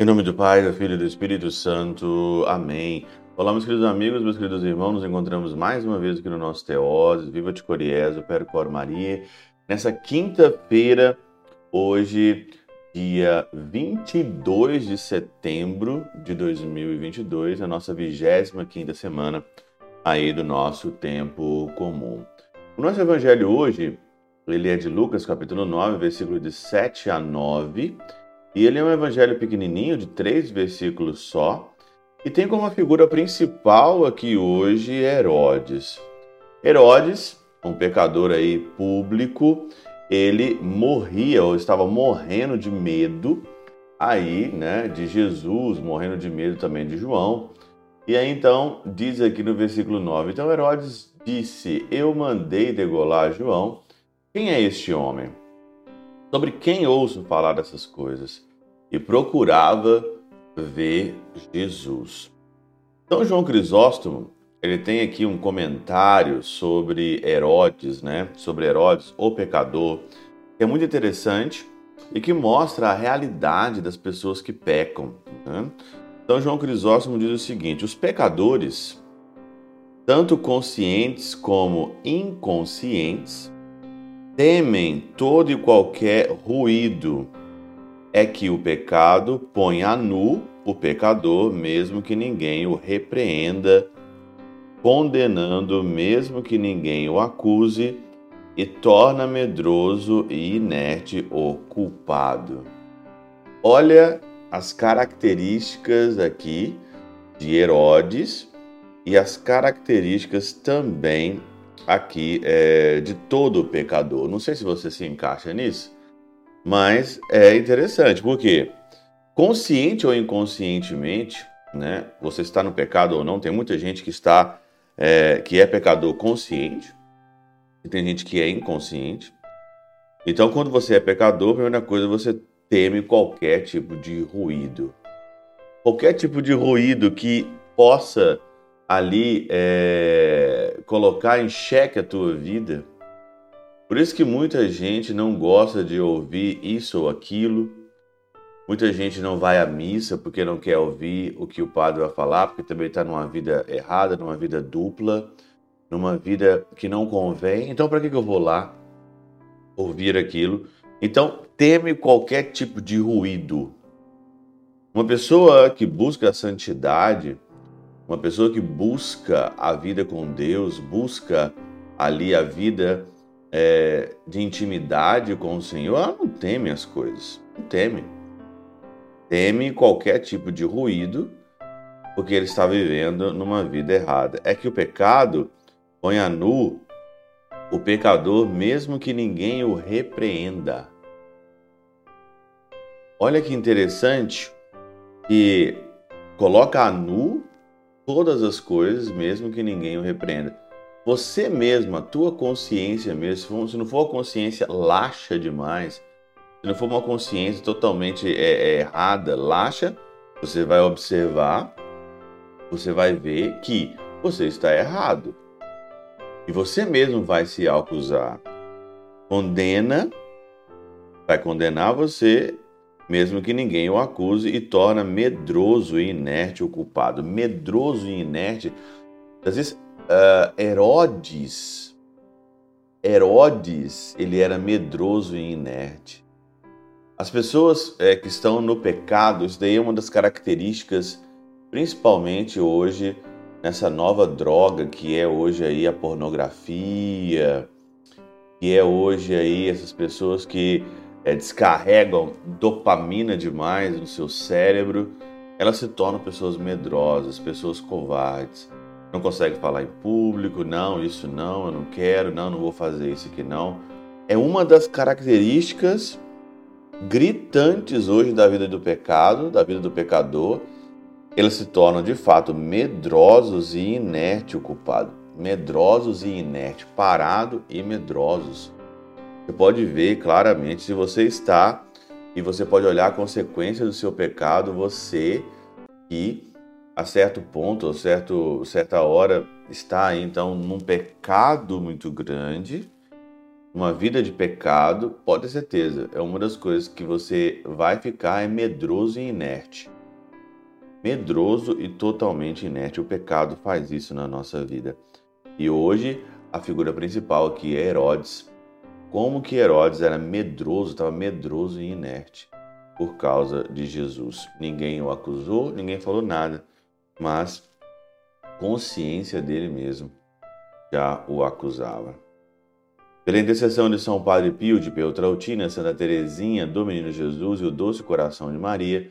Em nome do Pai, do Filho e do Espírito Santo. Amém. Olá, meus queridos amigos, meus queridos irmãos, nos encontramos mais uma vez aqui no nosso Teose, Viva de Coriezo, Percor Maria, nessa quinta-feira, hoje, dia 22 de setembro de 2022, a nossa 25ª semana aí do nosso tempo comum. O nosso evangelho hoje, ele é de Lucas, capítulo 9, versículo de 7 a 9, e ele é um evangelho pequenininho, de três versículos só, e tem como figura principal aqui hoje Herodes. Herodes, um pecador aí público, ele morria ou estava morrendo de medo aí, né, de Jesus, morrendo de medo também de João. E aí então diz aqui no versículo 9: Então Herodes disse: Eu mandei degolar João. Quem é este homem? Sobre quem ouço falar dessas coisas? E procurava ver Jesus. Então João Crisóstomo, ele tem aqui um comentário sobre Herodes, né? Sobre Herodes, o pecador, que é muito interessante e que mostra a realidade das pessoas que pecam. Né? Então João Crisóstomo diz o seguinte: os pecadores, tanto conscientes como inconscientes, temem todo e qualquer ruído. É que o pecado põe a nu o pecador, mesmo que ninguém o repreenda, condenando, mesmo que ninguém o acuse, e torna medroso e inerte o culpado. Olha as características aqui de Herodes e as características também aqui é, de todo pecador. Não sei se você se encaixa nisso, mas é interessante, porque consciente ou inconscientemente, né, você está no pecado ou não, tem muita gente que está é, que é pecador consciente e tem gente que é inconsciente. Então, quando você é pecador, a primeira coisa você teme qualquer tipo de ruído, qualquer tipo de ruído que possa ali é, colocar em xeque a tua vida. Por isso que muita gente não gosta de ouvir isso ou aquilo. Muita gente não vai à missa porque não quer ouvir o que o padre vai falar, porque também está numa vida errada, numa vida dupla, numa vida que não convém. Então, para que, que eu vou lá ouvir aquilo? Então, teme qualquer tipo de ruído. Uma pessoa que busca a santidade, uma pessoa que busca a vida com Deus, busca ali a vida é, de intimidade com o Senhor, ela não teme as coisas, não teme. Teme qualquer tipo de ruído, porque ele está vivendo numa vida errada. É que o pecado põe a nu o pecador, mesmo que ninguém o repreenda. Olha que interessante que coloca a nu todas as coisas, mesmo que ninguém o repreenda. Você mesmo, a tua consciência mesmo, se não for uma consciência laxa demais, se não for uma consciência totalmente é, é, errada, laxa, você vai observar, você vai ver que você está errado. E você mesmo vai se acusar. Condena, vai condenar você mesmo que ninguém o acuse, e torna medroso e inerte o culpado. Medroso e inerte. Às vezes, uh, Herodes, Herodes, ele era medroso e inerte. As pessoas é, que estão no pecado, isso daí é uma das características, principalmente hoje, nessa nova droga que é hoje aí a pornografia, que é hoje aí essas pessoas que é, descarregam dopamina demais no seu cérebro, elas se tornam pessoas medrosas, pessoas covardes. Não conseguem falar em público, não, isso não, eu não quero, não, não vou fazer isso aqui não. É uma das características gritantes hoje da vida do pecado, da vida do pecador. Eles se tornam de fato medrosos e inerte o culpado. Medrosos e inerte, parado e medrosos. Você pode ver claramente se você está e você pode olhar a consequência do seu pecado, você que a certo ponto, a certo, certa hora está então num pecado muito grande, uma vida de pecado, pode ter certeza, é uma das coisas que você vai ficar é medroso e inerte. Medroso e totalmente inerte. O pecado faz isso na nossa vida. E hoje a figura principal aqui é Herodes. Como que Herodes era medroso, estava medroso e inerte por causa de Jesus. Ninguém o acusou, ninguém falou nada, mas consciência dele mesmo já o acusava. Pela intercessão de São Padre Pio de Peltrautina, Santa Teresinha, do Menino Jesus e o doce coração de Maria,